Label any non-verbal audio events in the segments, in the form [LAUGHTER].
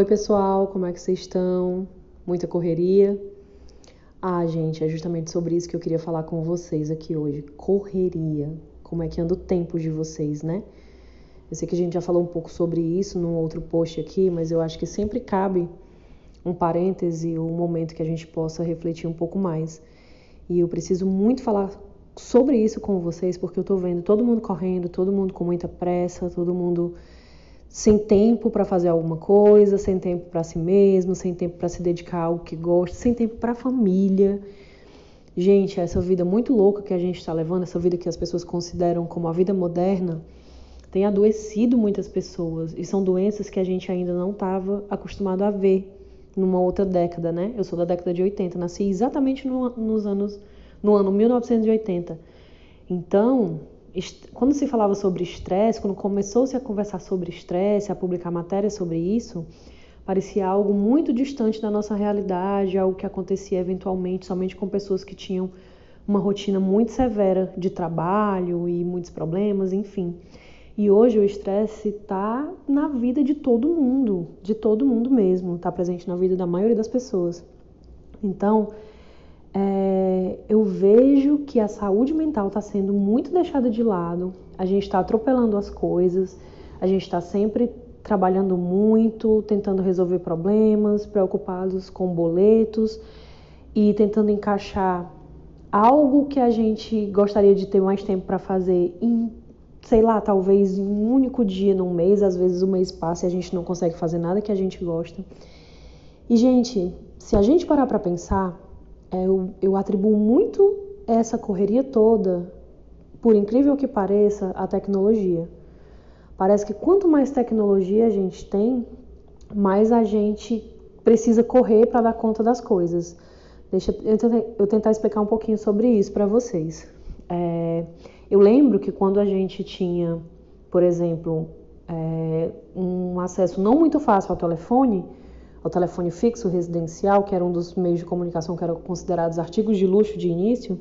Oi, pessoal, como é que vocês estão? Muita correria? Ah, gente, é justamente sobre isso que eu queria falar com vocês aqui hoje. Correria. Como é que anda o tempo de vocês, né? Eu sei que a gente já falou um pouco sobre isso num outro post aqui, mas eu acho que sempre cabe um parêntese, um momento que a gente possa refletir um pouco mais. E eu preciso muito falar sobre isso com vocês, porque eu tô vendo todo mundo correndo, todo mundo com muita pressa, todo mundo sem tempo para fazer alguma coisa, sem tempo para si mesmo, sem tempo para se dedicar a algo que gosta, sem tempo para a família. Gente, essa vida muito louca que a gente está levando, essa vida que as pessoas consideram como a vida moderna, tem adoecido muitas pessoas e são doenças que a gente ainda não estava acostumado a ver numa outra década, né? Eu sou da década de 80, nasci exatamente no, nos anos no ano 1980. Então, quando se falava sobre estresse, quando começou-se a conversar sobre estresse, a publicar matérias sobre isso, parecia algo muito distante da nossa realidade, algo que acontecia eventualmente somente com pessoas que tinham uma rotina muito severa de trabalho e muitos problemas, enfim. E hoje o estresse está na vida de todo mundo, de todo mundo mesmo, está presente na vida da maioria das pessoas. Então, é, eu vejo que a saúde mental está sendo muito deixada de lado, a gente está atropelando as coisas, a gente está sempre trabalhando muito, tentando resolver problemas, preocupados com boletos e tentando encaixar algo que a gente gostaria de ter mais tempo para fazer em, sei lá, talvez em um único dia num mês, às vezes o mês passa e a gente não consegue fazer nada que a gente gosta. E, gente, se a gente parar para pensar, eu, eu atribuo muito essa correria toda, por incrível que pareça, à tecnologia. Parece que quanto mais tecnologia a gente tem, mais a gente precisa correr para dar conta das coisas. Deixa eu tentar explicar um pouquinho sobre isso para vocês. É, eu lembro que quando a gente tinha, por exemplo, é, um acesso não muito fácil ao telefone, ao telefone fixo residencial, que era um dos meios de comunicação que eram considerados artigos de luxo de início,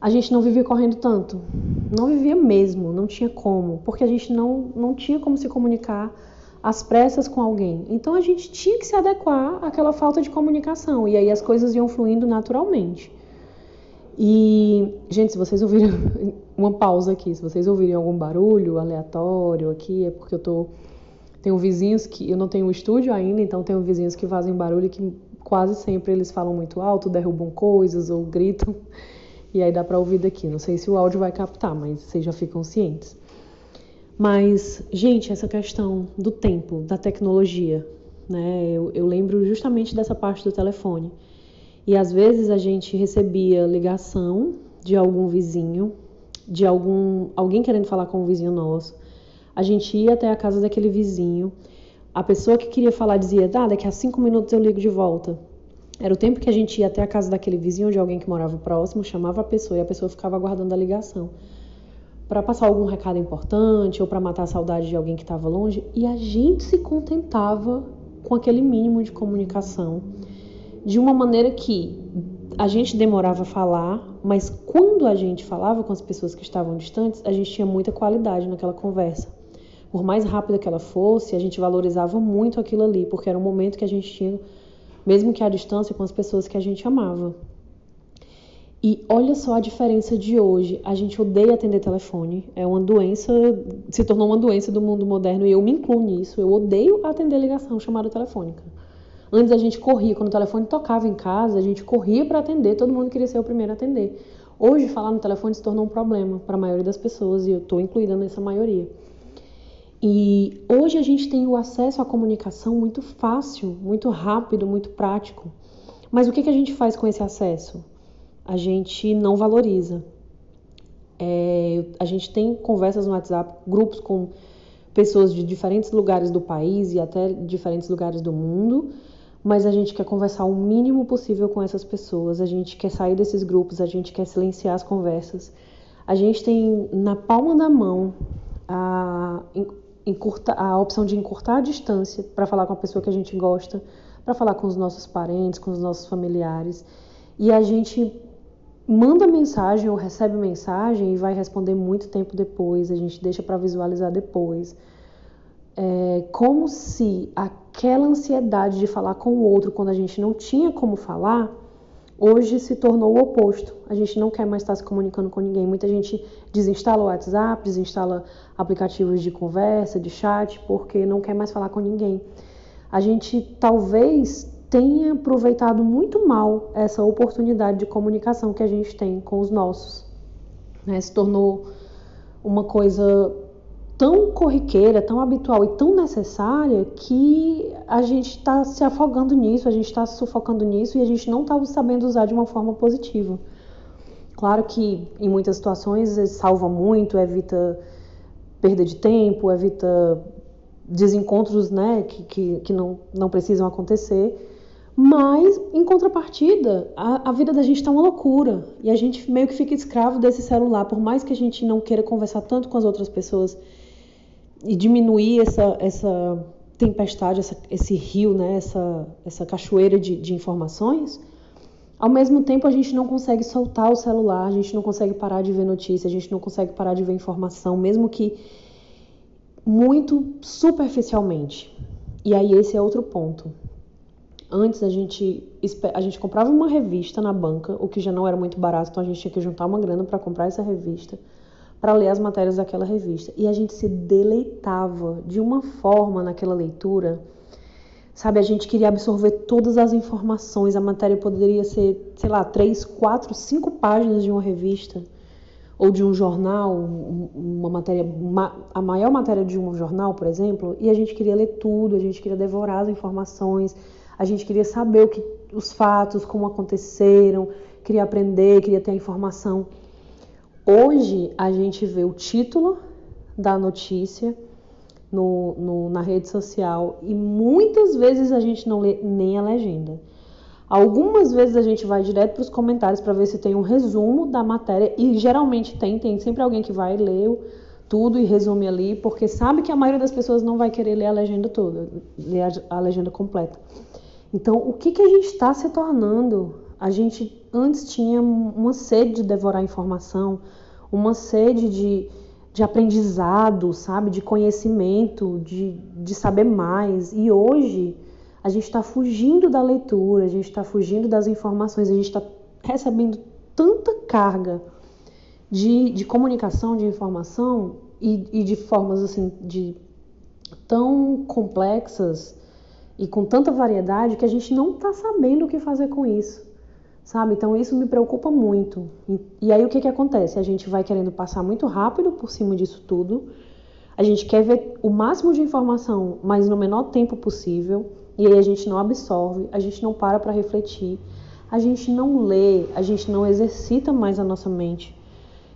a gente não vivia correndo tanto. Não vivia mesmo, não tinha como, porque a gente não, não tinha como se comunicar às pressas com alguém. Então a gente tinha que se adequar àquela falta de comunicação, e aí as coisas iam fluindo naturalmente. E, gente, se vocês ouvirem [LAUGHS] uma pausa aqui, se vocês ouvirem algum barulho aleatório aqui, é porque eu tô tenho vizinhos que eu não tenho um estúdio ainda, então tenho vizinhos que fazem barulho que quase sempre eles falam muito alto, derrubam coisas ou gritam. E aí dá para ouvir daqui. Não sei se o áudio vai captar, mas vocês já ficam cientes. Mas, gente, essa questão do tempo, da tecnologia, né? Eu, eu lembro justamente dessa parte do telefone. E às vezes a gente recebia ligação de algum vizinho, de algum alguém querendo falar com um vizinho nosso a gente ia até a casa daquele vizinho. A pessoa que queria falar dizia: ah, daqui a cinco minutos eu ligo de volta. Era o tempo que a gente ia até a casa daquele vizinho de alguém que morava próximo, chamava a pessoa e a pessoa ficava aguardando a ligação para passar algum recado importante ou para matar a saudade de alguém que estava longe. E a gente se contentava com aquele mínimo de comunicação de uma maneira que a gente demorava a falar, mas quando a gente falava com as pessoas que estavam distantes, a gente tinha muita qualidade naquela conversa por mais rápida que ela fosse, a gente valorizava muito aquilo ali, porque era um momento que a gente tinha, mesmo que à distância, com as pessoas que a gente amava. E olha só a diferença de hoje. A gente odeia atender telefone. É uma doença, se tornou uma doença do mundo moderno e eu me incluo nisso. Eu odeio atender ligação chamada telefônica. Antes a gente corria, quando o telefone tocava em casa, a gente corria para atender, todo mundo queria ser o primeiro a atender. Hoje, falar no telefone se tornou um problema para a maioria das pessoas e eu estou incluída nessa maioria. E hoje a gente tem o acesso à comunicação muito fácil, muito rápido, muito prático. Mas o que, que a gente faz com esse acesso? A gente não valoriza. É, a gente tem conversas no WhatsApp, grupos com pessoas de diferentes lugares do país e até diferentes lugares do mundo, mas a gente quer conversar o mínimo possível com essas pessoas, a gente quer sair desses grupos, a gente quer silenciar as conversas. A gente tem na palma da mão a, encurta, a opção de encurtar a distância para falar com a pessoa que a gente gosta, para falar com os nossos parentes, com os nossos familiares. E a gente manda mensagem ou recebe mensagem e vai responder muito tempo depois, a gente deixa para visualizar depois. É, como se aquela ansiedade de falar com o outro quando a gente não tinha como falar, hoje se tornou o oposto. A gente não quer mais estar se comunicando com ninguém. Muita gente desinstala o WhatsApp, desinstala aplicativos de conversa, de chat, porque não quer mais falar com ninguém. A gente talvez tenha aproveitado muito mal essa oportunidade de comunicação que a gente tem com os nossos. Né? Se tornou uma coisa tão corriqueira, tão habitual e tão necessária que a gente está se afogando nisso, a gente está se sufocando nisso e a gente não está sabendo usar de uma forma positiva. Claro que em muitas situações salva muito, evita perda de tempo, evita desencontros né, que, que, que não, não precisam acontecer. Mas, em contrapartida, a, a vida da gente está uma loucura. E a gente meio que fica escravo desse celular. Por mais que a gente não queira conversar tanto com as outras pessoas e diminuir essa, essa tempestade, essa, esse rio, né, essa, essa cachoeira de, de informações, ao mesmo tempo a gente não consegue soltar o celular, a gente não consegue parar de ver notícia, a gente não consegue parar de ver informação, mesmo que muito superficialmente. E aí esse é outro ponto. Antes a gente a gente comprava uma revista na banca, o que já não era muito barato, então a gente tinha que juntar uma grana para comprar essa revista para ler as matérias daquela revista. E a gente se deleitava de uma forma naquela leitura. Sabe, a gente queria absorver todas as informações. A matéria poderia ser, sei lá, três, quatro, cinco páginas de uma revista ou de um jornal, uma matéria, a maior matéria de um jornal, por exemplo, e a gente queria ler tudo, a gente queria devorar as informações, a gente queria saber o que, os fatos, como aconteceram, queria aprender, queria ter a informação. Hoje a gente vê o título da notícia no, no, na rede social e muitas vezes a gente não lê nem a legenda. Algumas vezes a gente vai direto para os comentários para ver se tem um resumo da matéria e geralmente tem, tem sempre alguém que vai ler tudo e resume ali, porque sabe que a maioria das pessoas não vai querer ler a legenda toda, ler a, a legenda completa. Então, o que, que a gente está se tornando? A gente antes tinha uma sede de devorar informação, uma sede de, de aprendizado, sabe? De conhecimento, de, de saber mais. E hoje a gente está fugindo da leitura, a gente está fugindo das informações, a gente está recebendo tanta carga de, de comunicação, de informação e, e de formas assim, de tão complexas e com tanta variedade que a gente não está sabendo o que fazer com isso sabe? Então isso me preocupa muito. E, e, aí o que que acontece? A gente vai querendo passar muito rápido por cima disso tudo. A gente quer ver o máximo de informação, mas no menor tempo possível. E aí a gente não absorve, a gente não para para refletir, a gente não lê, a gente não exercita mais a nossa mente.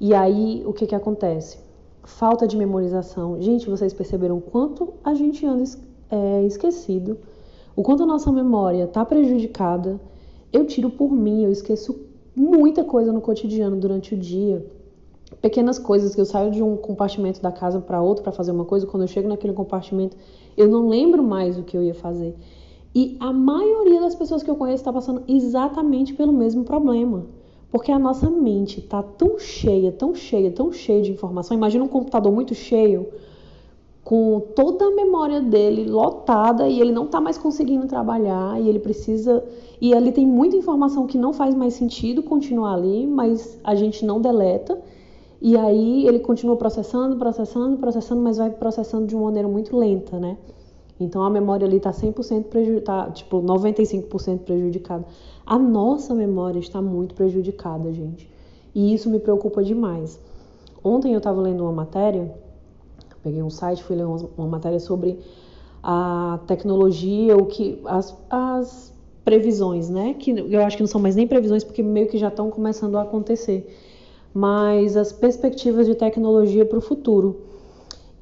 E aí o que que acontece? Falta de memorização. Gente, vocês perceberam quanto a gente anda é, esquecido, o quanto a nossa memória está prejudicada eu tiro por mim, eu esqueço muita coisa no cotidiano durante o dia. Pequenas coisas que eu saio de um compartimento da casa para outro para fazer uma coisa, quando eu chego naquele compartimento, eu não lembro mais o que eu ia fazer. E a maioria das pessoas que eu conheço está passando exatamente pelo mesmo problema. Porque a nossa mente está tão cheia, tão cheia, tão cheia de informação. Imagina um computador muito cheio com toda a memória dele lotada e ele não está mais conseguindo trabalhar e ele precisa e ali tem muita informação que não faz mais sentido continuar ali, mas a gente não deleta. E aí ele continua processando, processando, processando, mas vai processando de uma maneira muito lenta, né? Então a memória ali está 100% prejudicada, tipo 95% prejudicada. A nossa memória está muito prejudicada, gente. E isso me preocupa demais. Ontem eu estava lendo uma matéria Peguei um site, fui ler uma, matéria sobre a tecnologia, o que as, as previsões, né? Que eu acho que não são mais nem previsões porque meio que já estão começando a acontecer, mas as perspectivas de tecnologia para o futuro.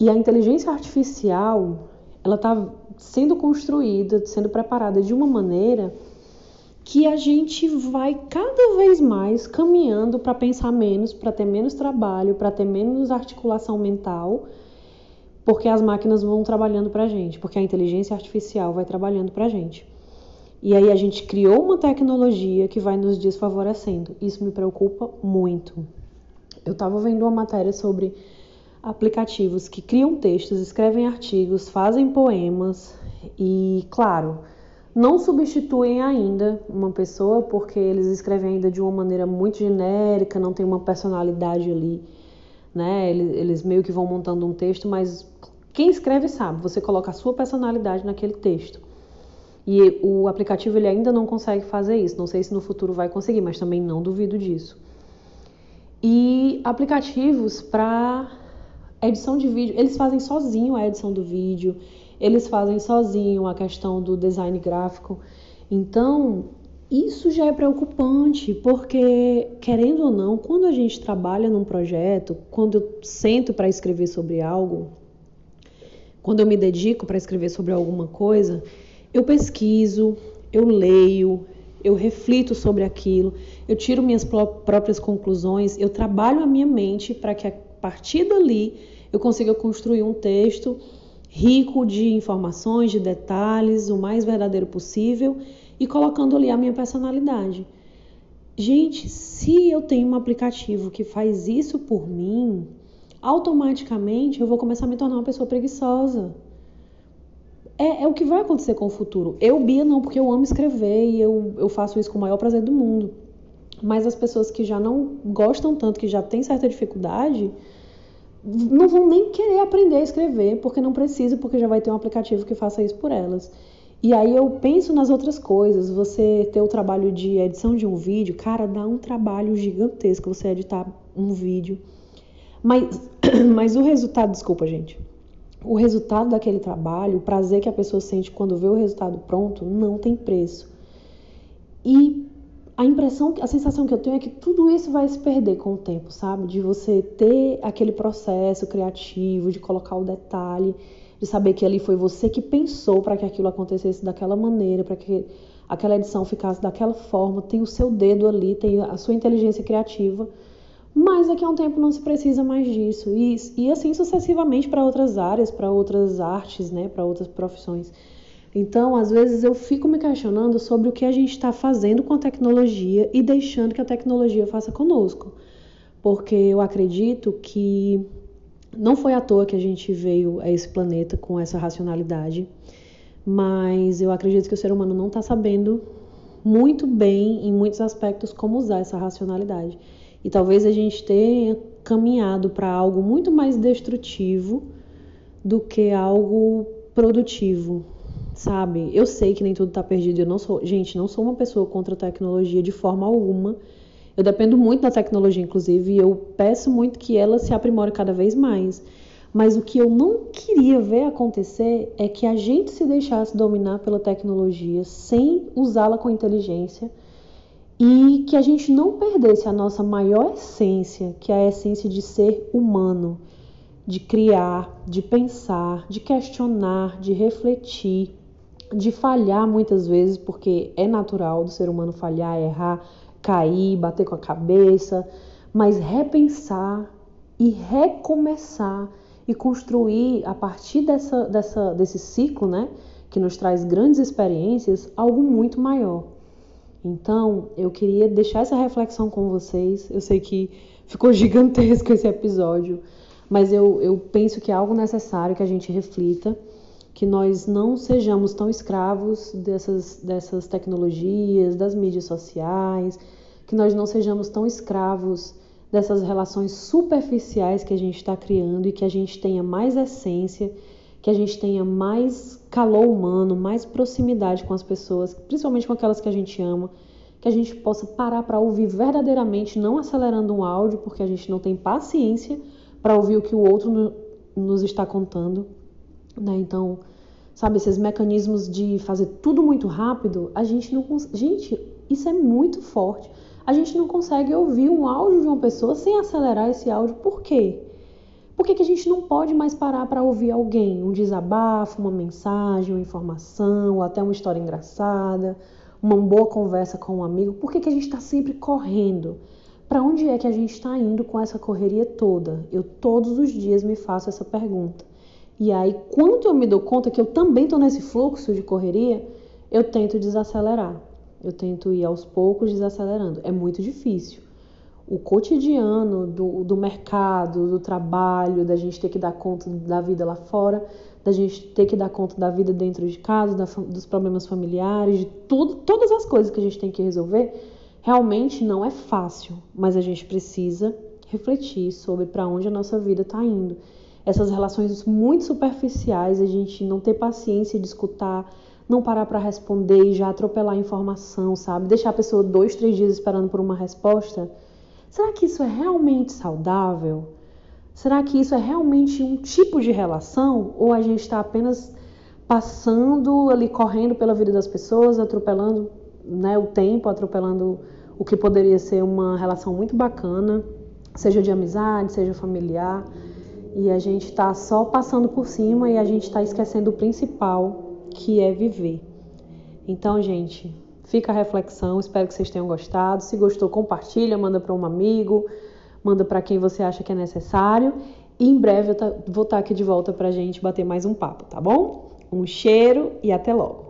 E a inteligência artificial, ela está sendo construída, sendo preparada de uma maneira que a gente vai cada vez mais caminhando para pensar menos, para ter menos trabalho, para ter menos articulação mental porque as máquinas vão trabalhando para a gente, porque a inteligência artificial vai trabalhando para a gente. E aí a gente criou uma tecnologia que vai nos desfavorecendo. Isso me preocupa muito. Eu estava vendo uma matéria sobre aplicativos que criam textos, escrevem artigos, fazem poemas e, claro, não substituem ainda uma pessoa porque eles escrevem ainda de uma maneira muito genérica, não tem uma personalidade ali, né? Eles, eles meio que vão montando um texto, mas quem escreve sabe, você coloca a sua personalidade naquele texto. E o aplicativo ele ainda não consegue fazer isso. Não sei se no futuro vai conseguir, mas também não duvido disso. E aplicativos para edição de vídeo, eles fazem sozinho a edição do vídeo, eles fazem sozinho a questão do design gráfico. Então, isso já é preocupante, porque, querendo ou não, quando a gente trabalha num projeto, quando eu sento para escrever sobre algo, quando eu me dedico para escrever sobre alguma coisa, eu pesquiso, eu leio, eu reflito sobre aquilo, eu tiro minhas próprias conclusões, eu trabalho a minha mente para que a partir dali eu consiga construir um texto rico de informações, de detalhes, o mais verdadeiro possível e colocando ali a minha personalidade. Gente, se eu tenho um aplicativo que faz isso por mim, automaticamente eu vou começar a me tornar uma pessoa preguiçosa. É, é, o que vai acontecer com o futuro. Eu, Bia, não, porque eu amo escrever e eu, eu faço isso com o maior prazer do mundo. Mas as pessoas que já não gostam tanto, que já têm certa dificuldade, não vão nem querer aprender a escrever, porque não precisa, porque já vai ter um aplicativo que faça isso por elas. E aí eu penso nas outras coisas. Você ter o trabalho de edição de um vídeo, cara, dá um trabalho gigantesco você editar um vídeo. Mas, [CLEARS THROAT] mas o resultado, desculpa, gente. O resultado daquele trabalho, o prazer que a pessoa sente quando vê o resultado pronto, não tem preço. E a impressão, a sensação que eu tenho é que tudo isso vai se perder com o tempo, sabe? De você ter aquele processo criativo, de colocar o detalhe, de saber que ali foi você que pensou para que aquilo acontecesse daquela maneira, para que aquela edição ficasse daquela forma, tem o seu dedo ali, tem a sua inteligência criativa. Mas daqui a um tempo não se precisa mais disso. E, e assim sucessivamente para outras áreas, para outras artes, né, para outras profissões. Então, às vezes eu fico me questionando sobre o que a gente está fazendo com a tecnologia e deixando que a tecnologia faça conosco. Porque eu acredito que não foi à toa que a gente veio a esse planeta com essa racionalidade, mas eu acredito que o ser humano não está sabendo muito bem, em muitos aspectos, como usar essa racionalidade. E talvez a gente tenha caminhado para algo muito mais destrutivo do que algo produtivo, sabe? Eu sei que nem tudo tá perdido. Eu não sou, gente, não sou uma pessoa contra a tecnologia de forma alguma. Eu dependo muito da tecnologia, inclusive, e eu peço muito que ela se aprimore cada vez mais. Mas o que eu não queria ver acontecer é que a gente se deixasse dominar pela tecnologia sem usá-la com inteligência e que a gente não perdesse a nossa maior essência, que é a essência de ser humano, de criar, de pensar, de questionar, de refletir, de falhar muitas vezes, porque é natural do ser humano falhar, errar, cair, bater com a cabeça, mas repensar e recomeçar e construir a partir dessa, dessa, desse ciclo, né, que nos traz grandes experiências, algo muito maior. Então, eu queria deixar essa reflexão com vocês. Eu sei que ficou [LAUGHS] gigantesco esse episódio, mas eu, eu penso que é algo necessário que a gente reflita que nós não sejamos tão escravos dessas, dessas tecnologias, das mídias sociais, que nós não sejamos tão escravos dessas relações superficiais que a gente está criando e que a gente tenha mais essência, que a gente tenha mais calor humano, mais proximidade com as pessoas, principalmente com aquelas que a gente ama, que a gente possa parar para ouvir verdadeiramente, não acelerando um áudio, porque a gente não tem paciência para ouvir o que o outro nos está contando né? Então, sabe, esses mecanismos de fazer tudo muito rápido, a gente não consegue. Gente, isso é muito forte. A gente não consegue ouvir um áudio de uma pessoa sem acelerar esse áudio. Por quê? Por que, que a gente não pode mais parar para ouvir alguém? Um desabafo, uma mensagem, uma informação, ou até uma história engraçada, uma boa conversa com um amigo? Por que, que a gente está sempre correndo? Para onde é que a gente está indo com essa correria toda? Eu todos os dias me faço essa pergunta. E aí, quando eu me dou conta que eu também estou nesse fluxo de correria, eu tento desacelerar. Eu tento ir aos poucos desacelerando. É muito difícil. o cotidiano do, do mercado, do trabalho, da gente ter que dar conta da vida lá fora, da gente ter que dar conta da vida dentro de casa, da, dos problemas familiares, de tudo, todas as coisas que a gente tem que resolver, realmente não é fácil, mas a gente precisa refletir sobre para onde a nossa vida está indo. Essas relações muito superficiais, a gente não ter paciência de escutar, não parar para responder e já atropelar a informação, sabe? Deixar a pessoa dois, três dias esperando por uma resposta. Será que isso é realmente saudável? Será que isso é realmente um tipo de relação? Ou a gente está apenas passando ali, correndo pela vida das pessoas, atropelando né, o tempo, atropelando o que poderia ser uma relação muito bacana, seja de amizade, seja familiar, e a gente está só passando por cima e a gente está esquecendo o principal, que é viver. Então, gente, fica a reflexão, espero que vocês tenham gostado. Se gostou, compartilha, manda para um amigo manda para quem você acha que é necessário. E em breve eu vou estar tá aqui de volta para gente bater mais um papo, tá bom? Um cheiro e até logo!